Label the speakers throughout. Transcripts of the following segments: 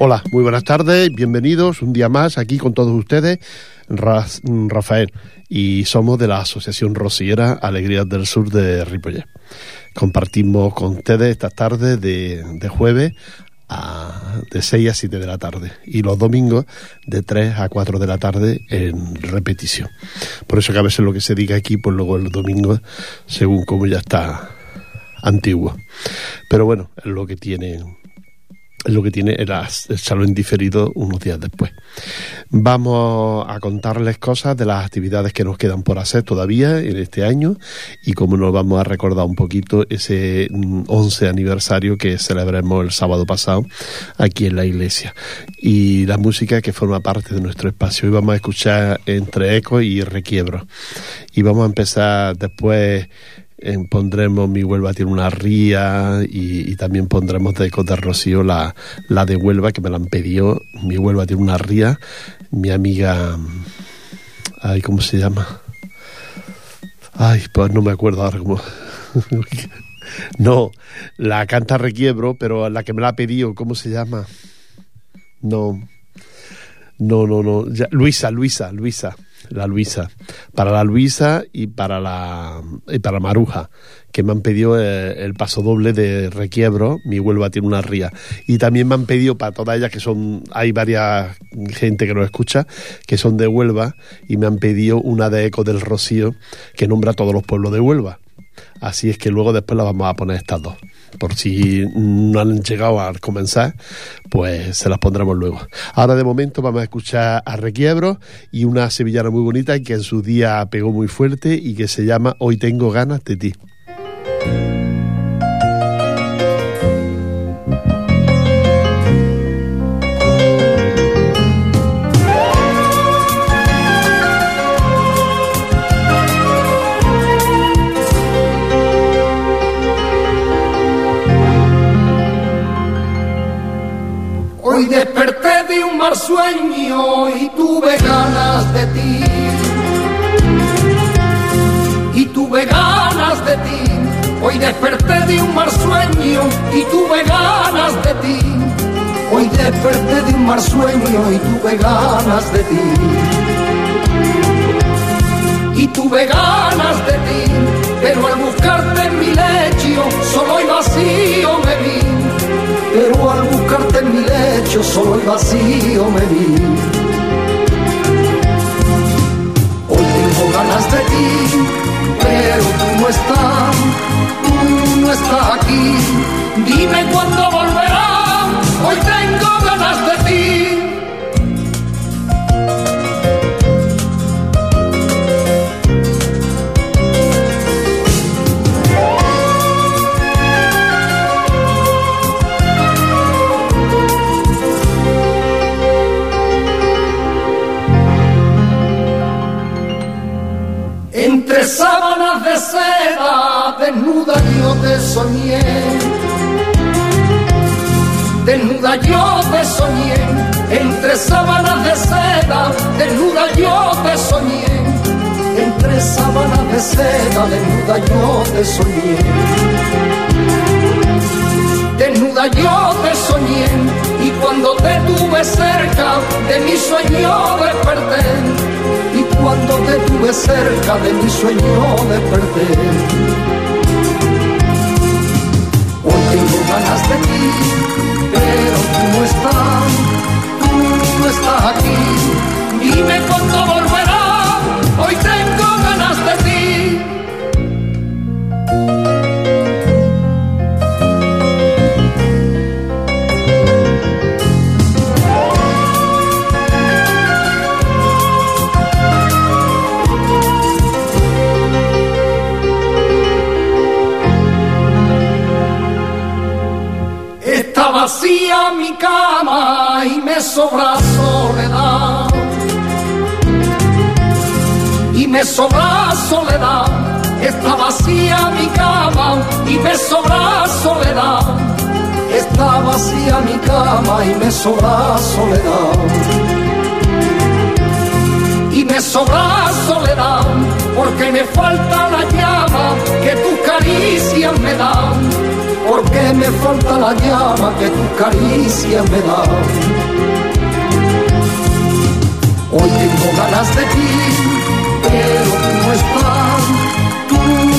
Speaker 1: Hola, muy buenas tardes, bienvenidos un día más aquí con todos ustedes, Rafael, y somos de la Asociación Rosiera Alegrías del Sur de Ripollet. Compartimos con ustedes esta tarde de, jueves a, de 6 a 7 de la tarde y los domingos de 3 a 4 de la tarde en repetición. Por eso que a veces lo que se diga aquí, pues luego el domingo, según como ya está antiguo. Pero bueno, es lo que tiene lo que tiene el, salón diferido unos días después. Vamos a contarles cosas de las actividades que nos quedan por hacer todavía en este año y cómo nos vamos a recordar un poquito ese 11 mm, aniversario que celebremos el sábado pasado aquí en la iglesia y la música que forma parte de nuestro espacio. Hoy vamos a escuchar entre eco y requiebro y vamos a empezar después pondremos Mi Huelva tiene una ría y, también pondremos de de Rocío la, la de Huelva que me la han pedido. Mi Huelva tiene una ría. Mi amiga. Ay, ¿cómo se llama? Ay, pues no me acuerdo ahora cómo. no, la canta Requiebro, pero la que me la ha pedido, ¿cómo se llama? No. No, no, no. Luisa, Luisa, Luisa la Luisa, para la Luisa y para la y para Maruja, que me han pedido eh, el paso doble de requiebro, mi Huelva tiene una ría. Y también me han pedido para todas ellas, que son, hay varias gente que nos escucha, que son de Huelva, y me han pedido una de Eco del Rocío, que nombra todos los pueblos de Huelva. Así es que luego después la vamos a poner estas dos por si no han llegado a comenzar, pues se las pondremos luego. Ahora de momento vamos a escuchar a Requiebro y una sevillana muy bonita que en su día pegó muy fuerte y que se llama Hoy tengo ganas de ti.
Speaker 2: Sueño y tuve ganas de ti. Y tuve ganas de ti. Hoy desperté de un mar sueño y tuve ganas de ti. Hoy desperté de un mar sueño y tuve ganas de ti. Y tuve ganas de ti, pero al buscarte en mi lecho solo y vacío me vi pero al buscarte en mi lecho solo vacío me vi. Mi cama y me sobra soledad. Y me sobra soledad, está vacía mi cama y me sobra soledad. Está vacía mi cama y me sobra soledad. Y me sobra soledad porque me falta la llama que tus caricias me dan porque me falta la llama que tu caricia me da. Hoy tengo ganas de ti, pero tú no estás, tú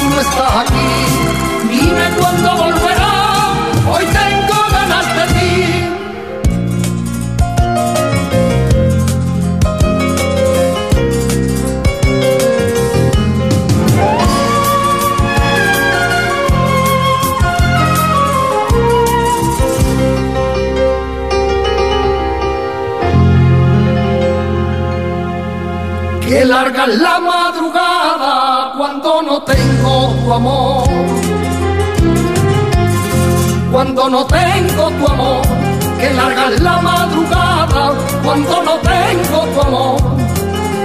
Speaker 2: no estás aquí. Dime cuándo volverás, hoy tengo Es la madrugada cuando no tengo tu amor. Cuando no tengo tu amor. Que larga la madrugada cuando no tengo tu amor.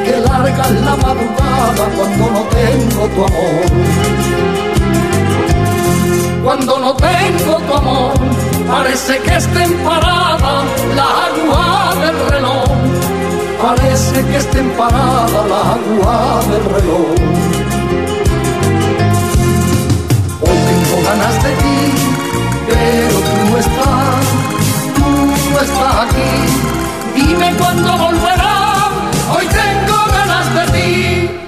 Speaker 2: Que larga la madrugada cuando no tengo tu amor. Cuando no tengo tu amor, parece que estén paradas las aguas del reloj parece que estén paradas las aguas del reloj. Hoy tengo ganas de ti, pero tú no estás, tú no estás aquí. Dime cuándo volverás, hoy tengo ganas de ti.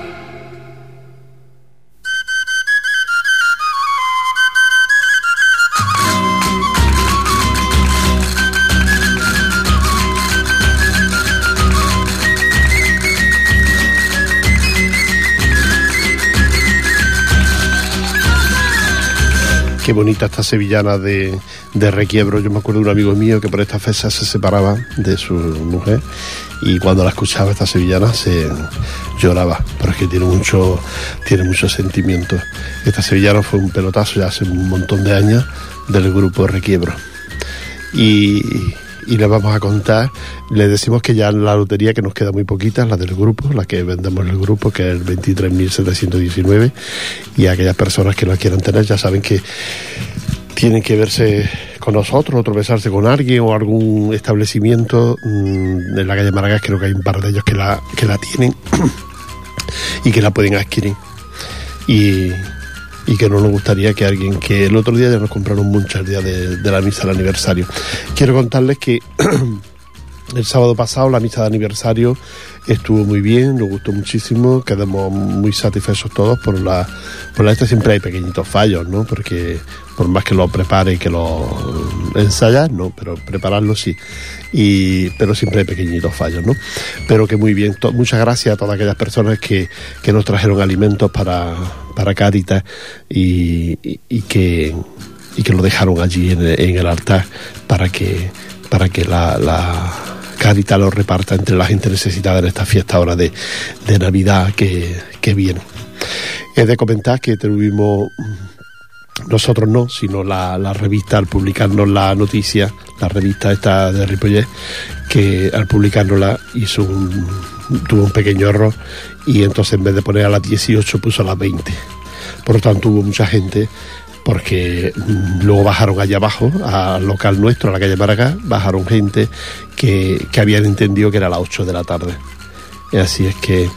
Speaker 1: Qué bonita esta sevillana de, Requiebro. Yo me acuerdo de un amigo mío que por esta fecha se separaba de su mujer y cuando la escuchaba esta sevillana se lloraba, pero es que tiene mucho, tiene mucho sentimiento. Esta sevillana fue un pelotazo ya hace un montón de años del grupo Requiebro. Y, y le vamos a contar, le decimos que ya la lotería que nos queda muy poquita, la del grupo, la que vendemos en el grupo, que es el 23.719, y aquellas personas que la quieran tener ya saben que tienen que verse con nosotros o tropezarse con alguien o algún establecimiento mmm, en la calle Maragás, creo que hay un par de ellos que la, que la tienen y que la pueden adquirir. Y, y que no nos gustaría que alguien que el otro día ya nos compraron mucho el día de, la misa del aniversario. Quiero contarles que el sábado pasado la misa de aniversario estuvo muy bien, nos gustó muchísimo, quedamos muy satisfechos todos por la por la esta siempre hay pequeñitos fallos, ¿no? Porque por más que lo prepare y que lo ensayas, no, pero prepararlo sí. Y, pero siempre hay pequeñitos fallos, ¿no? Pero que muy bien, muchas gracias a todas aquellas personas que, que nos trajeron alimentos para, para Cáritas y, que, y que lo dejaron allí en, el altar para que, para que la, la lo reparta entre la gente necesitada en esta fiesta ahora de, de Navidad que, que viene. He de comentar que tuvimos nosotros no, sino la, la, revista al publicarnos la noticia, la revista esta de Ripollet, que al publicárnosla hizo un, tuvo un pequeño error y entonces en vez de poner a las 18 puso a las 20. Por lo tanto hubo mucha gente porque luego bajaron allá abajo, al local nuestro, a la calle Maracá, bajaron gente que, que habían entendido que era a las 8 de la tarde. Así es que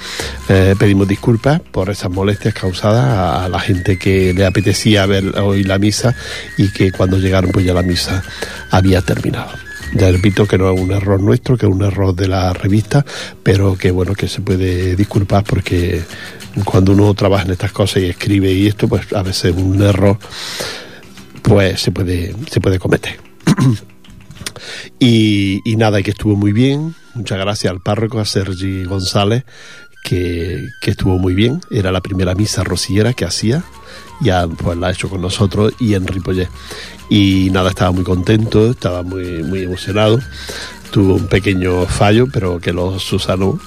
Speaker 1: eh, pedimos disculpas por esas molestias causadas a, la gente que le apetecía ver hoy la misa y que cuando llegaron pues ya la misa había terminado. Ya repito que no es un error nuestro, que es un error de la revista, pero que bueno, que se puede disculpar porque cuando uno trabaja en estas cosas y escribe y esto, pues a veces un error pues se puede, se puede cometer. y, nada, y que estuvo muy bien, Muchas gracias al párroco, a Sergi González, que, que, estuvo muy bien. Era la primera misa rociera que hacía. Ya pues la ha hecho con nosotros y en Ripollet. Y nada, estaba muy contento, estaba muy, muy emocionado. Tuvo un pequeño fallo, pero que lo susanó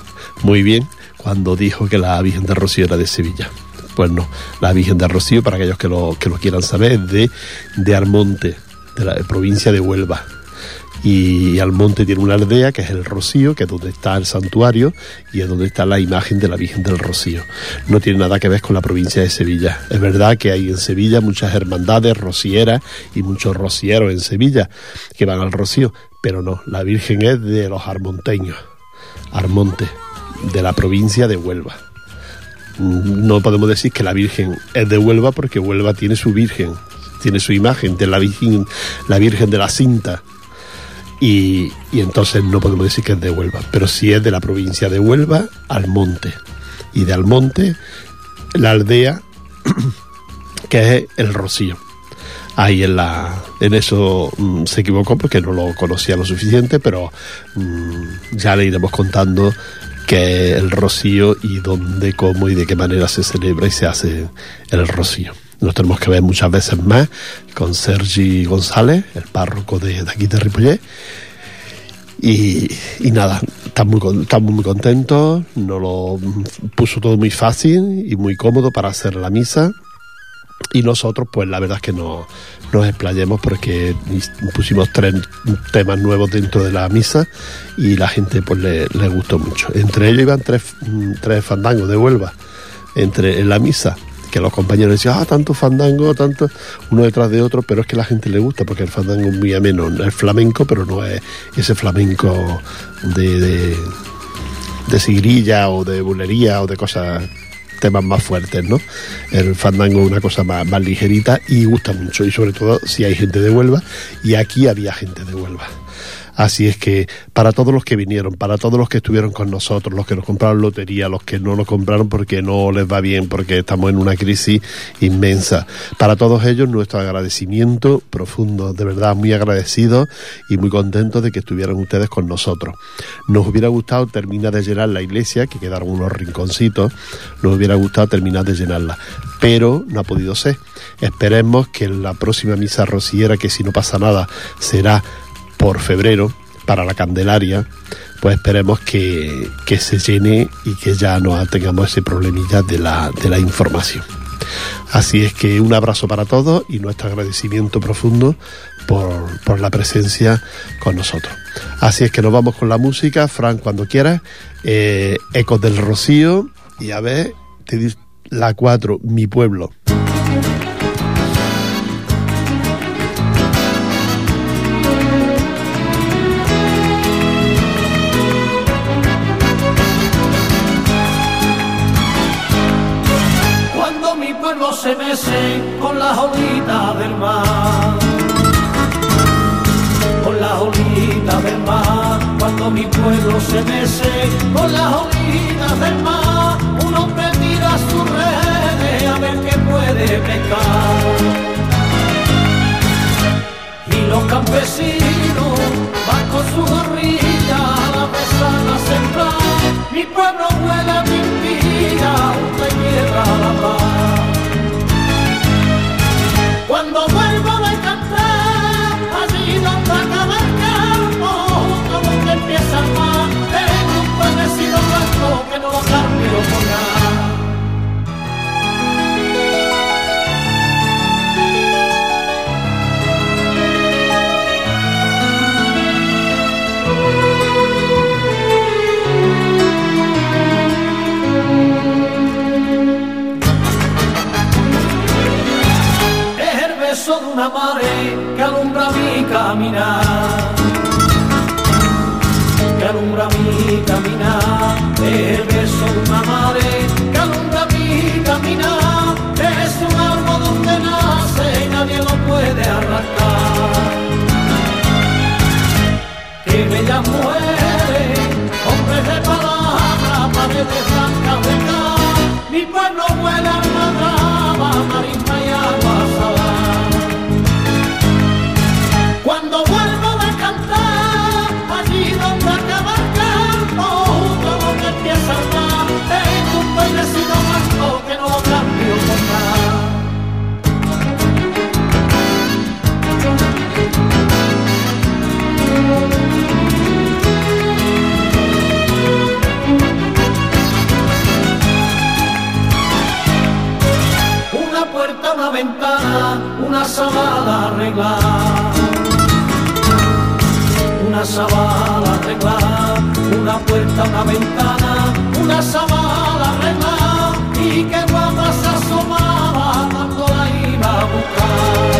Speaker 1: muy bien cuando dijo que la Virgen de Rocío era de Sevilla. Pues no, la Virgen de Rocío, para aquellos que lo, que lo quieran saber, es de, de Armonte, de la provincia de Huelva y Almonte tiene una aldea que es el Rocío, que es donde está el santuario y es donde está la imagen de la Virgen del Rocío. No tiene nada que ver con la provincia de Sevilla. Es verdad que hay en Sevilla muchas hermandades rocieras y muchos rocieros en Sevilla que van al Rocío, pero no, la Virgen es de los armonteños, Armonte, de la provincia de Huelva. No podemos decir que la Virgen es de Huelva porque Huelva tiene su Virgen, tiene su imagen de la Virgen, la Virgen de la Cinta. Y, entonces no podemos decir que es de Huelva, pero sí es de la provincia de Huelva, Almonte. Y de Almonte, la aldea que es el Rocío ahí en la en eso mm, se equivocó porque no lo conocía lo suficiente pero mm, ya le iremos contando que el rocío y dónde, cómo y de qué manera se celebra y se hace el rocío. Nos tenemos que ver muchas veces más con Sergi González, el párroco de, aquí de Ripollet. Y, nada, estamos muy, muy contentos, nos lo puso todo muy fácil y muy cómodo para hacer la misa. Y nosotros pues la verdad es que no nos explayemos porque pusimos tres temas nuevos dentro de la misa y la gente pues le, gustó mucho. Entre ellos iban tres, tres fandangos de Huelva entre en la misa que los compañeros decían, ah, tanto fandango, tanto, uno detrás de otro, pero es que a la gente le gusta porque el fandango es muy ameno, es flamenco, pero no es ese flamenco de, de, de o de bulería o de cosas temas más fuertes, ¿no? El fandango es una cosa más, más ligerita y gusta mucho, y sobre todo si hay gente de Huelva, y aquí había gente de Huelva. Así es que para todos los que vinieron, para todos los que estuvieron con nosotros, los que nos compraron lotería, los que no lo compraron porque no les va bien, porque estamos en una crisis inmensa, para todos ellos nuestro agradecimiento profundo, de verdad muy agradecidos y muy contentos de que estuvieran ustedes con nosotros. Nos hubiera gustado terminar de llenar la iglesia, que quedaron unos rinconcitos, nos hubiera gustado terminar de llenarla, pero no ha podido ser. Esperemos que en la próxima misa rociera, que si no pasa nada será por febrero para la Candelaria, pues esperemos que, se llene y que ya no tengamos ese problemilla de la, de la información. Así es que un abrazo para todos y nuestro agradecimiento profundo por, la presencia con nosotros. Así es que nos vamos con la música, Fran, cuando quieras, eh, Ecos del Rocío y a ver, te la 4, Mi Pueblo.
Speaker 3: Con la olita del mar. Con la olita del mar, cuando mi pueblo se mece con la olita del mar, un hombre tira su red a ver qué puede pescar. Y los campesinos van con su gorrilla a la mesa a sembrar. Mi pueblo vuela que no por nada. una mare que alumbra mi caminar. Que alumbra mi caminar, ventana, una sala arreglada una sabana arreglada, una puerta, una ventana, una sabana arreglada, y que guapa se asomaba cuando la iba a buscar.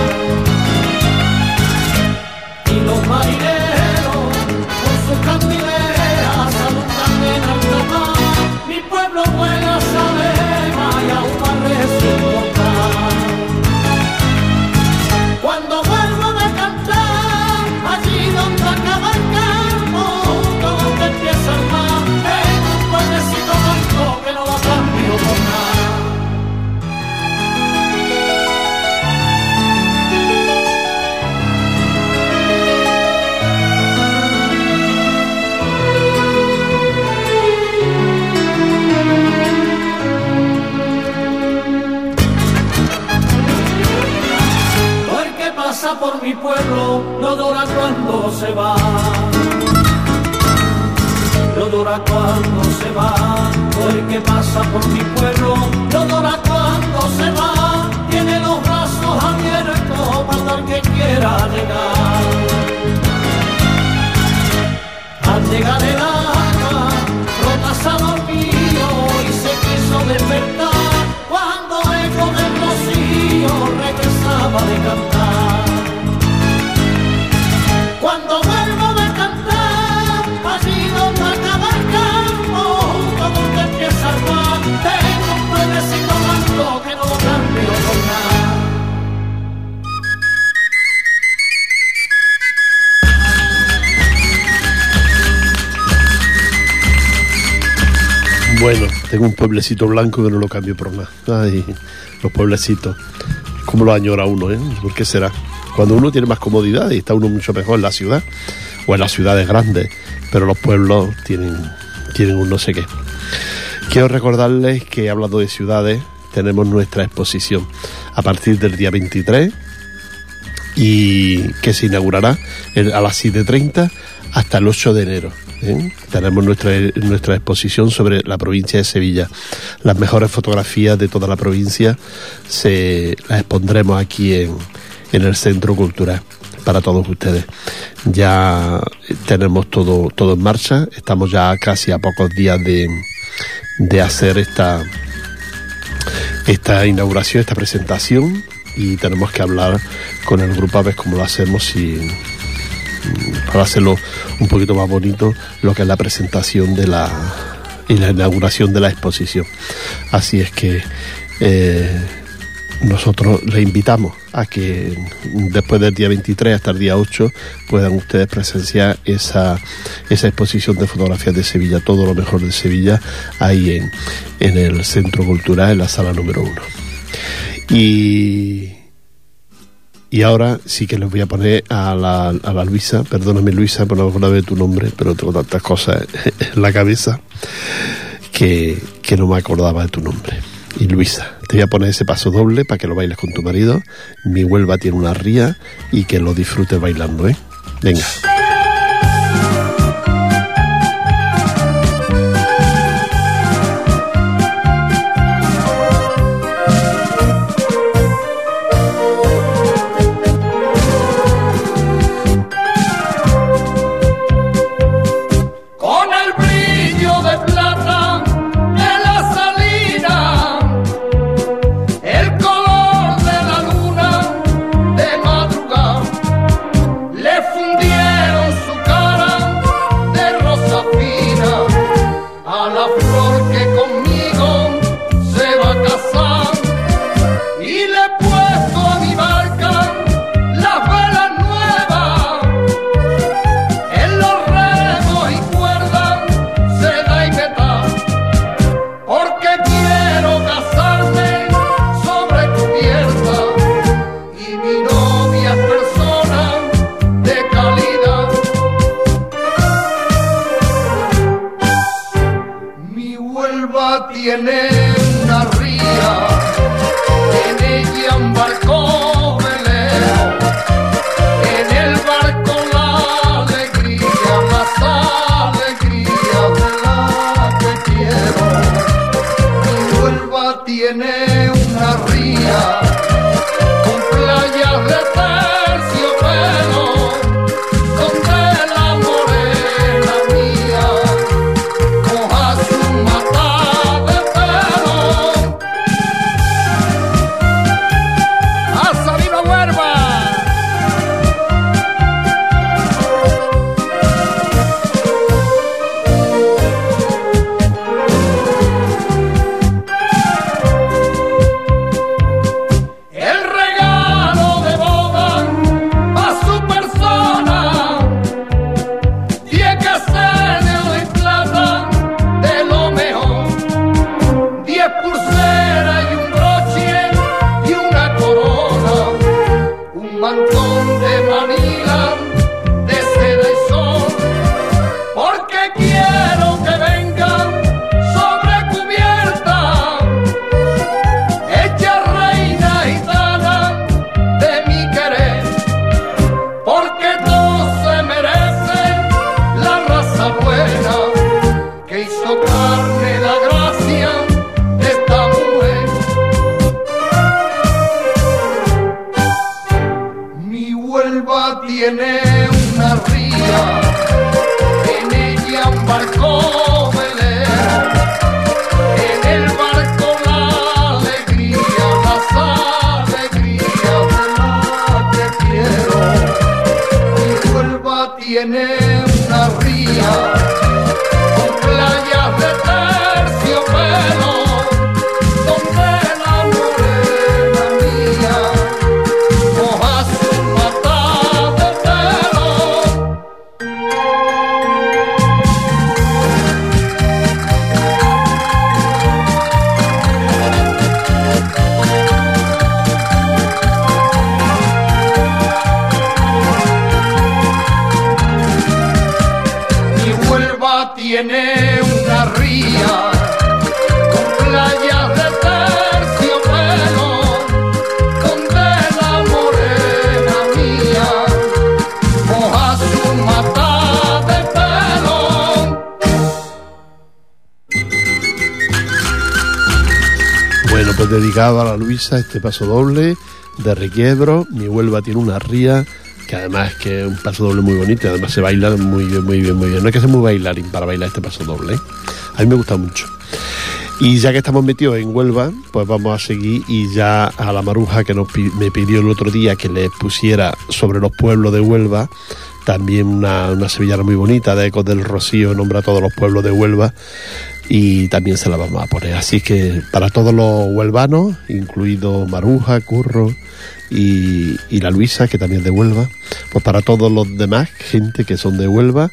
Speaker 2: Pueblecito blanco que no lo cambio por nada.
Speaker 1: Ay, los pueblecitos. ¿Cómo lo añora uno, eh? ¿Por qué será? Cuando uno tiene más comodidad y está uno mucho mejor en la ciudad o en las ciudades grandes, pero los pueblos tienen, tienen un no sé qué. Quiero recordarles que hablando de ciudades, tenemos nuestra exposición a partir del día 23 y que se inaugurará a las 7.30 hasta el 8 de enero. ¿Eh? Tenemos nuestra, nuestra exposición sobre la provincia de Sevilla. Las mejores fotografías de toda la provincia se las expondremos aquí en, en el Centro Cultural para todos ustedes. Ya tenemos todo, todo en marcha, estamos ya casi a pocos días de, de hacer esta, esta inauguración, esta presentación y tenemos que hablar con el grupo a ver cómo lo hacemos y para hacerlo un poquito más bonito lo que es la presentación de la y la inauguración de la exposición. Así es que eh, nosotros les invitamos a que después del día 23 hasta el día 8 puedan ustedes presenciar esa, esa exposición de fotografías de Sevilla, todo lo mejor de Sevilla, ahí en, en el Centro Cultural, en la sala número 1. Y, y ahora sí que les voy a poner a la, a la Luisa, perdóname Luisa por no de tu nombre, pero tengo tantas cosas en la cabeza que, que no me acordaba de tu nombre. Y Luisa, te voy a poner ese paso doble para que lo bailes con tu marido. Mi Huelva tiene una ría y que lo disfrutes bailando, ¿eh? Venga.
Speaker 2: A la
Speaker 1: Luisa este paso doble de Requiebro. Mi Huelva tiene una ría que además que es un paso doble muy bonito además se baila muy bien, muy bien, muy bien. No hay que ser muy bailarín para bailar este paso doble. ¿eh? A mí me gusta mucho. Y ya que estamos metidos en Huelva, pues vamos a seguir y ya a la maruja que nos me pidió el otro día que le pusiera sobre los pueblos de Huelva, también una, una sevillana muy bonita de Ecos del Rocío, nombra a todos los pueblos de Huelva y también se la vamos a poner. Así que para todos los huelvanos, incluido Maruja, Curro y, la Luisa, que también de Huelva, pues para todos los demás, gente que son de Huelva,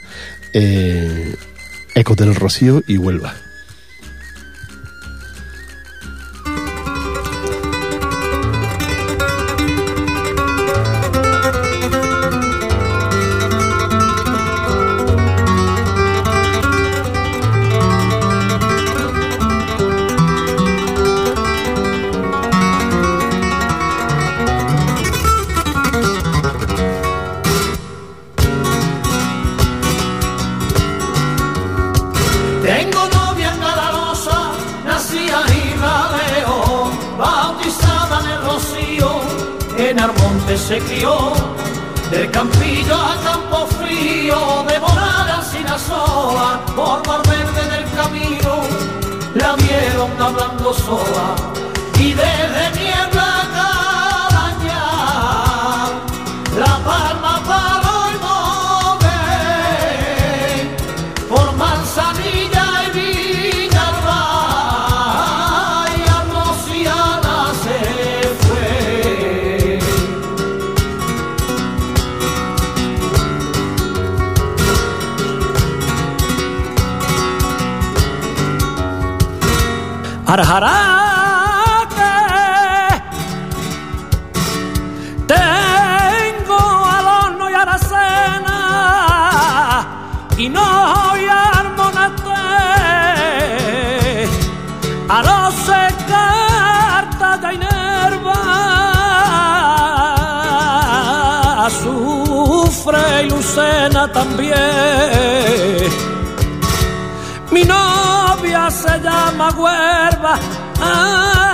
Speaker 1: eh, Ecos del Rocío y Huelva.
Speaker 2: Mi novia se llama Huerva. Ah.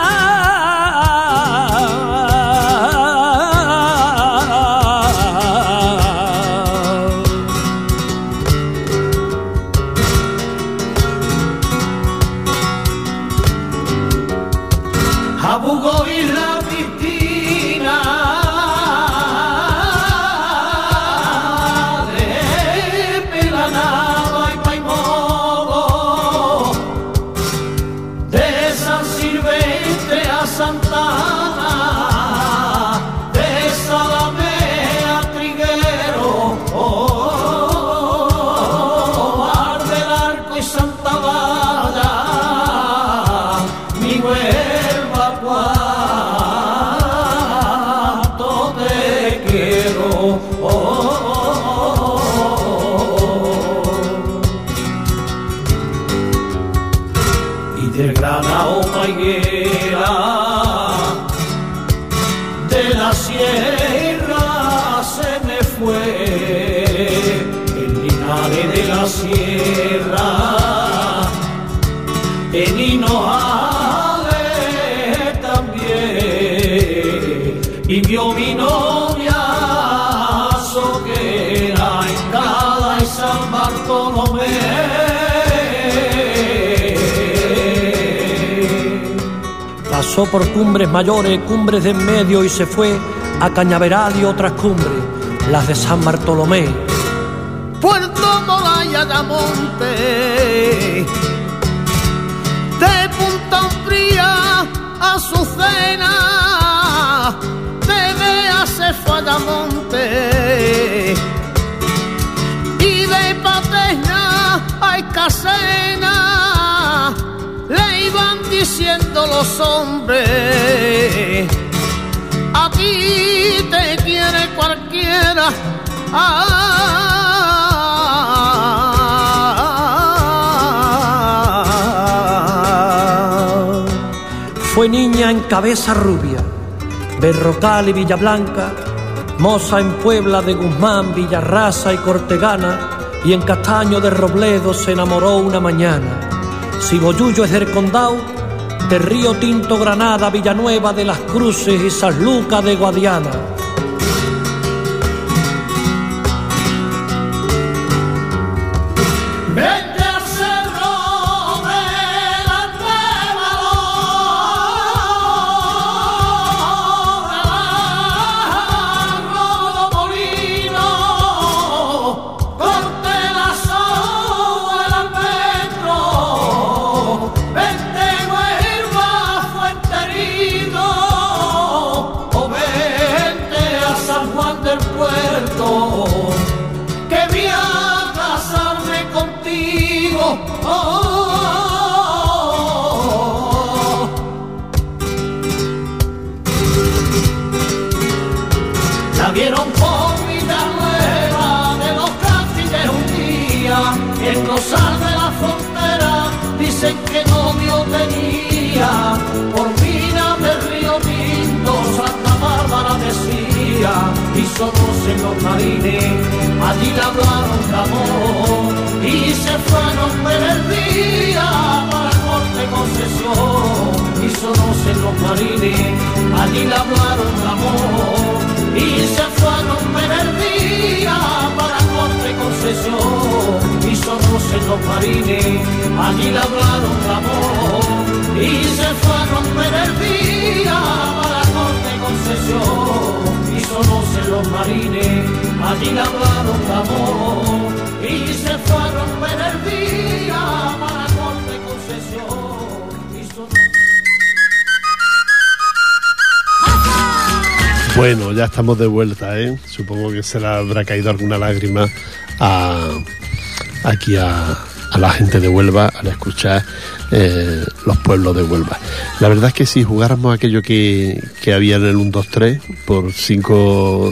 Speaker 2: Pasó por cumbres mayores, cumbres de en medio y se fue a Cañaveral y otras cumbres, las de San Bartolomé.
Speaker 4: Puerto Moraya de de Punta Fría a Azucena, de Bea se fue y de Paterna a Escasena diciendo los hombres aquí te quiere cualquiera.
Speaker 2: Fue niña en cabeza rubia, Berrocal y Villablanca, moza en Puebla de Guzmán, Villarraza y Cortegana, y en Castaño de Robledo se enamoró una mañana. Si Boyullo es del Condado, de Río Tinto Granada, Villanueva de las Cruces y San Lucas de Guadiana.
Speaker 4: Los marines allí le hablaron de amor y se fueron ver el día para corte concesión y solos en los marines allí le hablaron de amor y se fueron ver el día para corte concesión y solos en los marines allí le hablaron de amor y se fueron ver el día para corte concesión y solos en los marines allí hablaron de amor y se fueron ver el día concesión
Speaker 1: Bueno, ya estamos de vuelta, ¿eh? Supongo que se le habrá caído alguna lágrima a, aquí a, a la gente de Huelva al escuchar eh, los pueblos de Huelva. La verdad es que si jugáramos aquello que, que había en el 1, 2, 3, por 5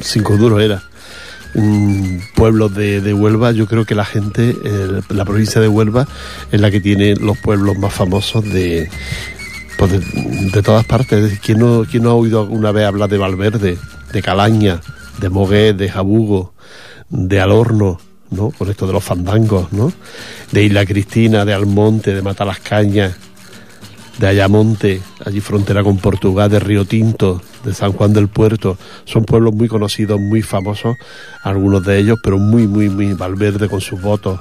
Speaker 1: cinco duros era, pueblos de, de Huelva, yo creo que la gente, la provincia de Huelva es la que tiene los pueblos más famosos de, pues de, todas partes. ¿quién no, quién no ha oído alguna vez hablar de Valverde, de Calaña, de Mogué, de Jabugo, de Alorno, ¿no? Con esto de los fandangos, ¿no? De Isla Cristina, de Almonte, de Matalascañas, de Ayamonte, allí frontera con Portugal, de Río Tinto, de San Juan del Puerto. Son pueblos muy conocidos, muy famosos, algunos de ellos, pero muy, muy, muy Valverde con sus votos,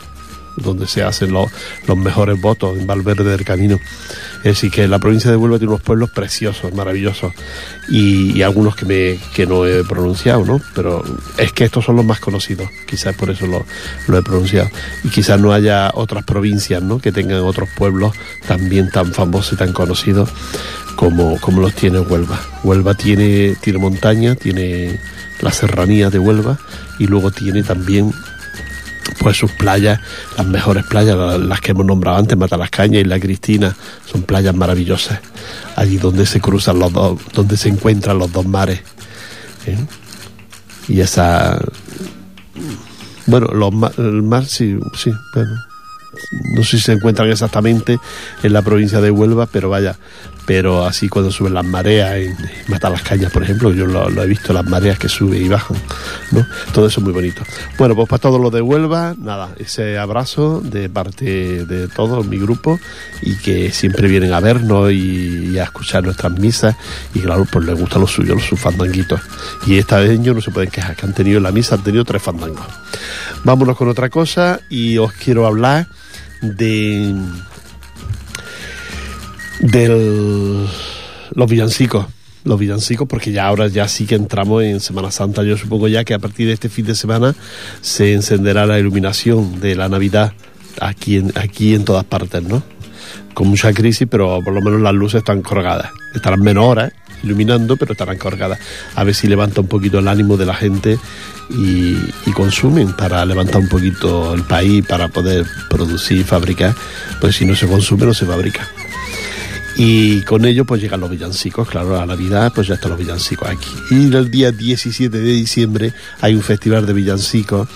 Speaker 1: donde se hacen los, los mejores votos en Valverde del Camino. Es decir, que la provincia de Huelva tiene unos pueblos preciosos, maravillosos, y, algunos que, me, que no he pronunciado, ¿no? Pero es que estos son los más conocidos, quizás por eso lo, lo he pronunciado. Y quizás no haya otras provincias, ¿no? Que tengan otros pueblos también tan famosos y tan conocidos como, como los tiene Huelva. Huelva tiene, tiene montaña, tiene la serranía de Huelva y luego tiene también pues sus playas, las mejores playas, la- las que hemos nombrado antes, Matalascaña y La Cristina, son playas maravillosas, allí donde se cruzan los dos, donde se encuentran los dos mares. ¿eh? Y esa, bueno, los el mar sí, sí, bueno, no sé si se encuentran exactamente en la provincia de Huelva, pero vaya, pero así cuando suben las mareas en Matalascañas, por ejemplo, yo lo, he visto, las mareas que suben y bajan. Todo eso es muy bonito. Bueno, pues para todos los de Huelva, nada, ese abrazo de parte de todo mi grupo y que siempre vienen a vernos y, y a escuchar nuestras misas y claro, pues les gusta lo suyo, los sus fandanguitos. Y esta vez ellos no se pueden quejar, que han tenido en la misa, han tenido tres fandangos. Vámonos con otra cosa y os quiero hablar de Del los villancicos los villancicos porque ya ahora ya sí que entramos en Semana Santa. Yo supongo ya que a partir de este fin de semana se encenderá la iluminación de la Navidad aquí en, aquí en todas partes, ¿no? Con mucha crisis, pero por lo menos las luces están colgadas. Estarán menos horas iluminando, pero estarán colgadas. A ver si levanta un poquito el ánimo de la gente y, consumen para levantar un poquito el país, para poder producir fabricar. Pues si no se consume, no se fabrica. Y con ello pues llegan los villancicos, claro, a Navidad pues ya están los villancicos aquí. Y el día 17 de diciembre hay un festival de villancicos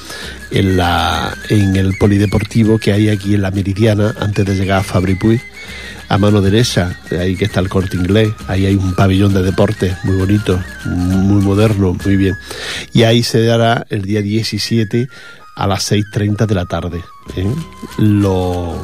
Speaker 1: en, la, en el polideportivo que hay aquí en la Meridiana antes de llegar a Fabri Puy. A mano derecha, ahí que está el corte inglés, ahí hay un pabellón de deportes muy bonito, muy moderno, muy bien. Y ahí se dará el día 17 a las 6.30 de la tarde. ¿eh? Lo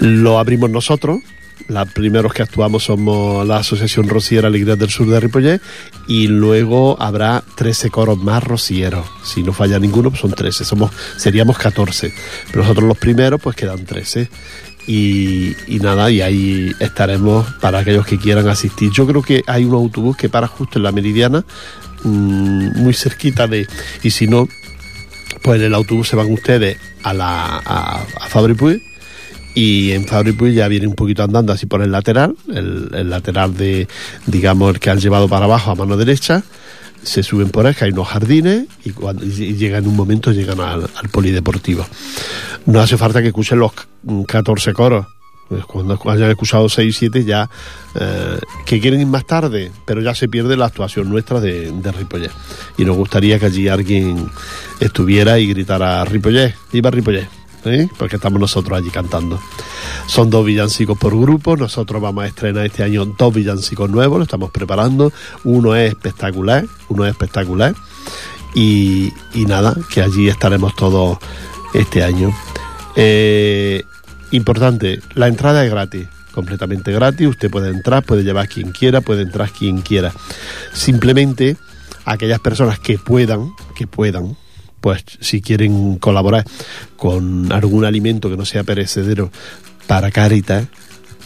Speaker 1: lo abrimos nosotros. Los primeros que actuamos somos la Asociación Rociera Alegría del Sur de Ripollet y luego habrá 13 coros más rocieros. Si no falla ninguno, pues son 13. Somos, seríamos 14. Pero nosotros los primeros, pues quedan 13. Y, nada, y ahí estaremos para aquellos que quieran asistir. Yo creo que hay un autobús que para justo en la Meridiana, mmm, muy cerquita de... Y si no, pues en el autobús se van ustedes a la a, a Fabri y en Fabri ya viene un poquito andando así por el lateral, el, el, lateral de, digamos, el que han llevado para abajo a mano derecha, se suben por que hay unos jardines y, cuando, y llegan un momento llegan al, polideportivo. No hace falta que escuchen los 14 coros. Pues cuando hayan escuchado 6 y 7 ya eh, que quieren ir más tarde, pero ya se pierde la actuación nuestra de, de. Y nos gustaría que allí alguien estuviera y gritara Ripollet, iba Ripollet. Porque estamos nosotros allí cantando. Son dos villancicos por grupo, nosotros vamos a estrenar este año dos villancicos nuevos, lo estamos preparando, uno es espectacular, uno es espectacular, y, y nada, que allí estaremos todos este año. Eh, importante, la entrada es gratis, completamente gratis, usted puede entrar, puede llevar quien quiera, puede entrar quien quiera. Simplemente aquellas personas que puedan, que puedan, pues si quieren colaborar con algún alimento que no sea perecedero para Caritas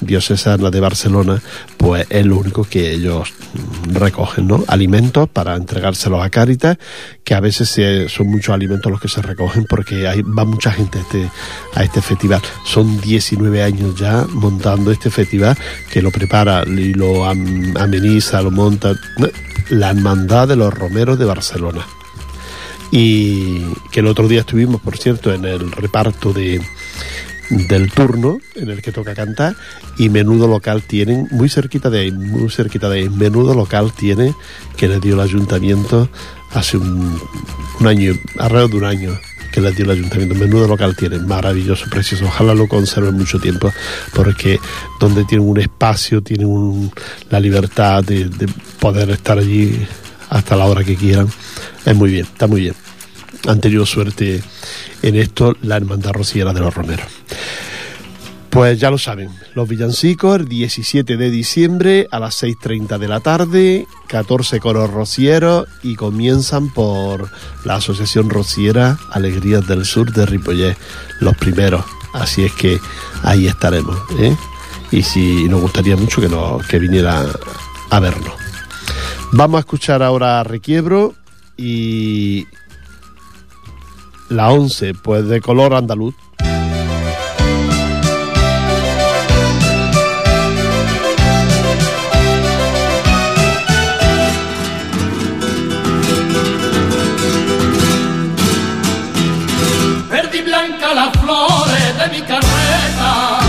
Speaker 1: diocesana de Barcelona, pues es lo único que ellos recogen, ¿no? Alimentos para entregárselos a Caritas, que a veces son muchos alimentos los que se recogen porque hay, va mucha gente a este, a este festival. Son 19 años ya montando este festival que lo prepara y lo ameniza, lo monta la Hermandad de los Romeros de Barcelona y que el otro día estuvimos, por cierto, en el reparto de del turno en el que toca cantar y menudo local tienen muy cerquita de ahí, muy cerquita de ahí, menudo local tiene que le dio el ayuntamiento hace un, un año, alrededor de un año que le dio el ayuntamiento, menudo local tiene, maravilloso, precioso, ojalá lo conserven mucho tiempo porque donde tienen un espacio, tienen un, la libertad de poder estar allí hasta la hora que quieran. Es muy bien, está muy bien. Han tenido suerte en esto la Hermandad Rociera de los Romeros. Pues ya lo saben, los villancicos el 17 de diciembre a las 6.30 de la tarde, 14 coros rocieros y comienzan por la Asociación Rociera Alegrías del Sur de Ripollet, los primeros. Así es que ahí estaremos. ¿eh? Y si nos gustaría mucho que, nos, que viniera a vernos. Vamos a escuchar ahora a Requiebro y la 11, pues de color andaluz.
Speaker 2: Verde y blanca las flores de mi carreta.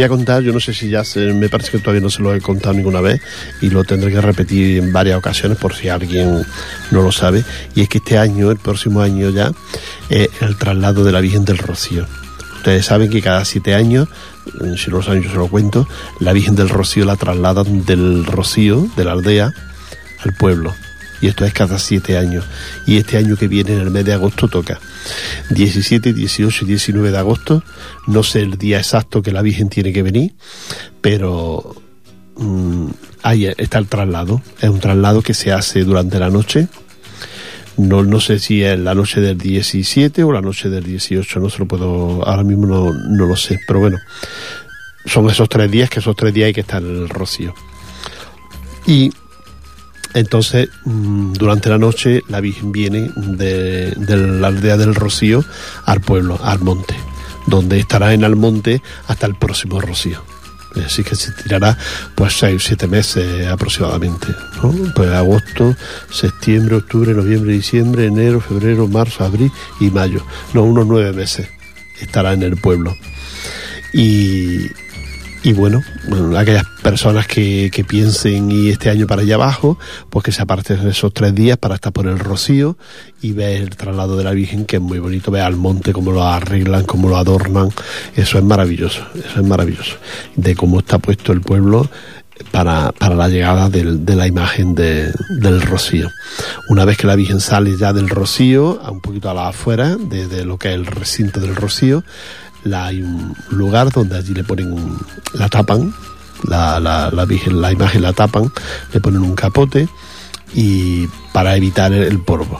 Speaker 1: Quería contar, yo no sé si ya se, me parece que todavía no se lo he contado ninguna vez y lo tendré que repetir en varias ocasiones por si alguien no lo sabe, y es que este año, el próximo año ya, es el traslado de la Virgen del Rocío. Ustedes saben que cada siete años, eh, si no lo saben yo se lo cuento, la Virgen del Rocío la trasladan del Rocío, de la aldea, al pueblo. Y esto es cada siete años. Y este año que viene, en el mes de agosto, toca. 17, 18 y 19 de agosto. No sé el día exacto que la Virgen tiene que venir, pero mm, ahí está el traslado. Es un traslado que se hace durante la noche no, no sé si es la noche del 17 o la noche del 18, no se lo puedo, ahora mismo no, no lo sé, pero bueno, son esos tres días, que esos tres días hay que estar en el rocío. Y entonces, mm, durante la noche, la Virgen viene de, la aldea del Rocío al pueblo, al monte, donde estará en el monte hasta el próximo Rocío. Así que se tirará pues seis siete meses aproximadamente. Pues agosto, septiembre, octubre, noviembre, diciembre, enero, febrero, marzo, abril y mayo. No, unos nueve meses estará en el pueblo. Y, y bueno, bueno, aquellas personas que, que, piensen y este año para allá abajo, pues que se aparten esos tres días para estar por el Rocío y ver el traslado de la Virgen, que es muy bonito, ver al monte, cómo lo arreglan, cómo lo adornan, eso es maravilloso, eso es maravilloso, de cómo está puesto el pueblo para, para la llegada del, de la imagen de, del Rocío. Una vez que la Virgen sale ya del Rocío, a un poquito a la afuera de, de lo que es el recinto del Rocío, la, hay un lugar donde allí le ponen un, la tapan, la, la, la, virgen, la imagen la tapan, le ponen un capote y para evitar el, el polvo,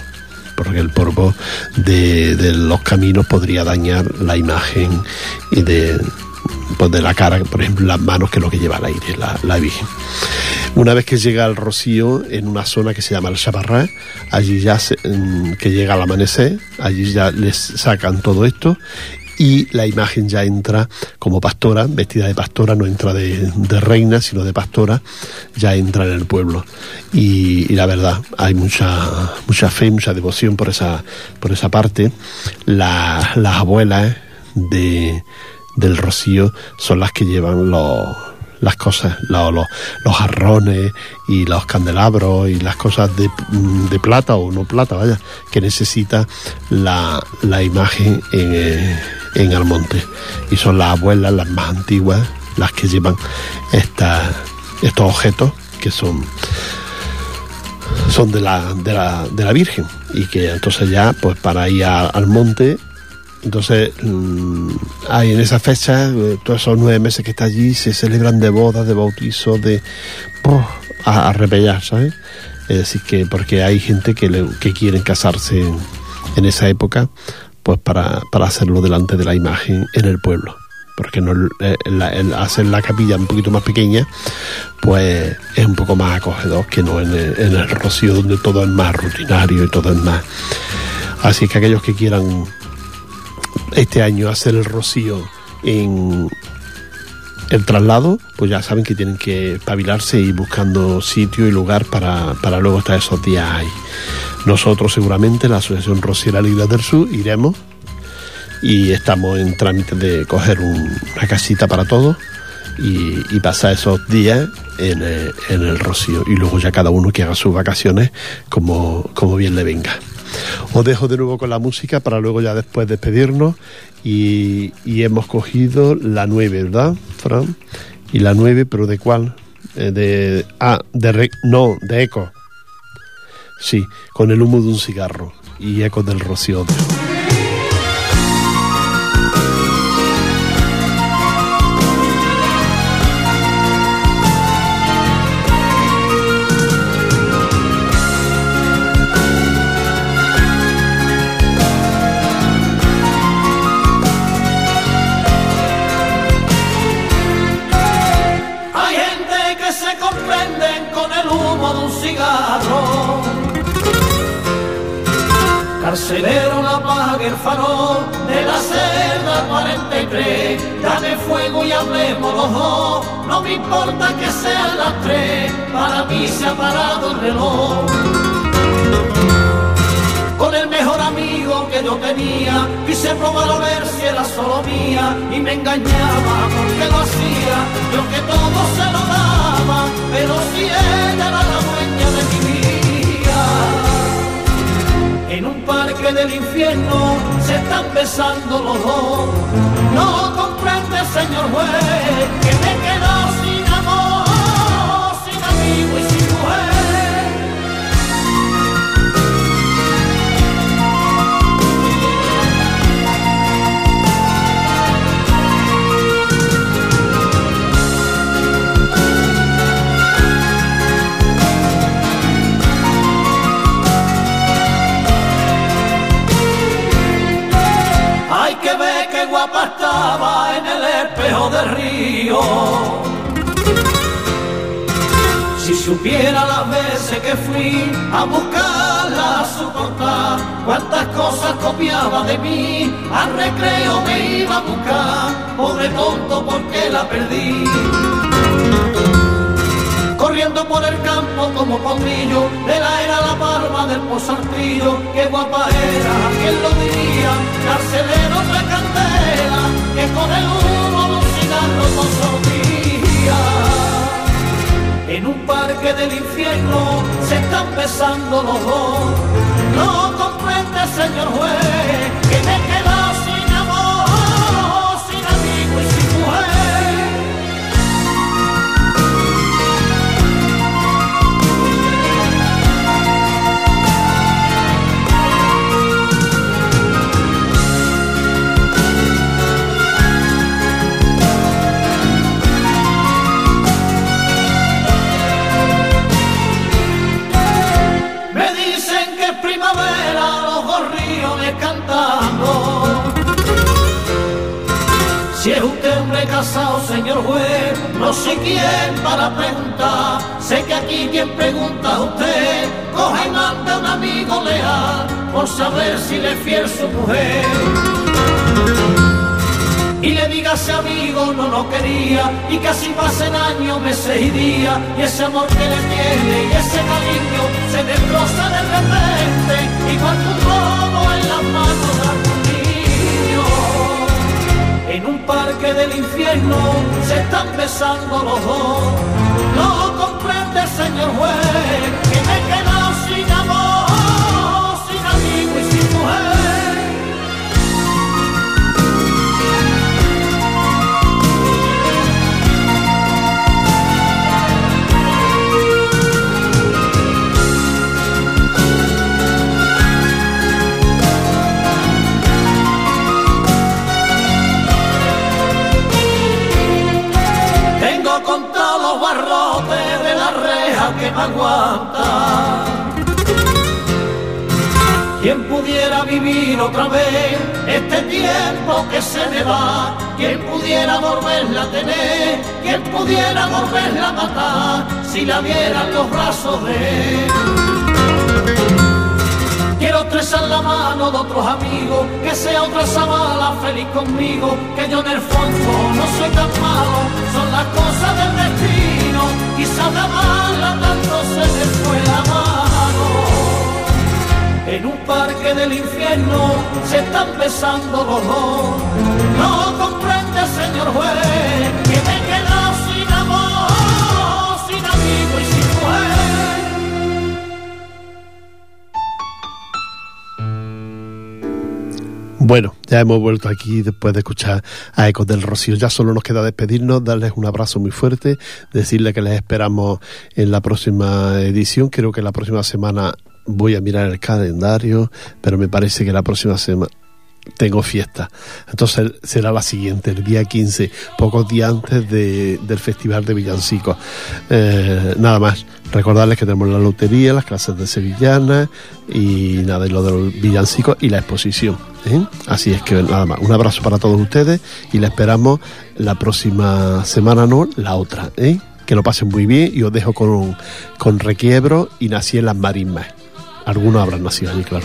Speaker 1: porque el polvo de, de, los caminos podría dañar la imagen y de, pues de la cara, por ejemplo, las manos, que es lo que lleva al aire la, la Virgen. Una vez que llega al Rocío, en una zona que se llama el Chaparrá, allí ya se, que llega al amanecer, allí ya les sacan todo esto y la imagen ya entra como pastora, vestida de pastora, no entra de, de reina, sino de pastora, ya entra en el pueblo. Y, la verdad, hay mucha, mucha fe, mucha devoción por esa, por esa parte. La, las abuelas de, del Rocío son las que llevan los las cosas, los, los, los, jarrones y los candelabros y las cosas de, de, plata o no plata, vaya, que necesita la, la imagen en, en Almonte. Y son las abuelas, las más antiguas, las que llevan esta, estos objetos que son son de la, de la, de la Virgen y que entonces ya pues para ir al monte entonces mmm, hay en esa fecha eh, todos esos nueve meses que está allí se celebran de bodas de bautizos de oh, a, a repellar ¿sabes? es decir que porque hay gente que, le, que quieren casarse en esa época pues para, para hacerlo delante de la imagen en el pueblo porque no, eh, hacer la capilla un poquito más pequeña, pues es un poco más acogedor que no en el, en el rocío donde todo es más rutinario y todo es más. Así que aquellos que quieran este año hacer el rocío en el traslado, pues ya saben que tienen que pabilarse y buscando sitio y lugar para, para luego estar esos días ahí. Nosotros seguramente, la Asociación Rociera Libre del Sur, iremos y estamos en trámite de coger un, una casita para todos y, y, pasar esos días en el, en el, Rocío y luego ya cada uno que haga sus vacaciones como, como bien le venga. Os dejo de nuevo con la música para luego ya después despedirnos y, y hemos cogido la 9, ¿verdad, Fran? Y la 9, pero ¿de cuál? Eh, de... Ah, de... Re, no, de Eco. Sí, con el humo de un cigarro y Eco del Rocío.
Speaker 2: Carcelero la apague el farol de la celda 43. Dame fuego y hablemos los dos. No me importa que sean las tres. Para mí se ha parado el reloj. Con el mejor amigo que yo tenía. Quise probar a ver si era solo mía y me engañaba porque lo hacía. Yo que todo se lo daba, pero si ella era la dueña En un parque del infierno se están besando los dos. No comprende, señor juez, que me quedo sin amor, sin amigo y sin espejo del río. Si supiera las veces que fui a buscarla a su portal, cuántas cosas copiaba de mí, al recreo me iba a buscar, pobre tonto porque la perdí corriendo por el campo como pomillo, de la era la barba del posartillo, qué guapa era, quién lo diría, carcelero parque del infierno se están besando los dos, no comprende señor juez, señor juez, no sé quién para preguntar. Sé que aquí quien pregunta a usted, coge y manda a un amigo leal por saber si le fiel su mujer. Y le diga a ese amigo no lo quería y casi pasen años, meses y días. Y ese amor que le tiene y ese cariño se destroza de repente. Igual que un robo en las manos. En un parque del infierno se están besando los dos. No comprende, señor juez, que me he quedado sin va, quien pudiera volverla a tener, quien pudiera volverla a matar, si la viera en los brazos de él. Quiero estresar la mano de otros amigos, que sea otra Zabala feliz conmigo, que yo en el fondo no soy tan malo, son las cosas del destino, quizás de mala tanto se me fue la mano. En un parque del infierno se están besando los dos, no comprende señor juez, que me he quedado sin amor, sin amigo y sin mujer.
Speaker 1: Bueno, ya hemos vuelto aquí después de escuchar a Ecos del Rocío. Ya solo nos queda despedirnos, darles un abrazo muy fuerte, decirles que les esperamos en la próxima edición. Creo que la próxima semana voy a mirar el calendario, pero me parece que la próxima semana tengo fiesta. Entonces será la siguiente, el día 15, pocos días antes de, del Festival de Villancicos. Eh, nada más, recordarles que tenemos la lotería, las clases de sevillana y nada, y lo del villancicos y la exposición. ¿eh? Así es que nada más, un abrazo para todos ustedes y la esperamos la próxima semana, no, la otra. ¿eh? Que lo pasen muy bien y os dejo con, con Requiebro y nací en las marismas. Algunos habrán nacido allí, claro.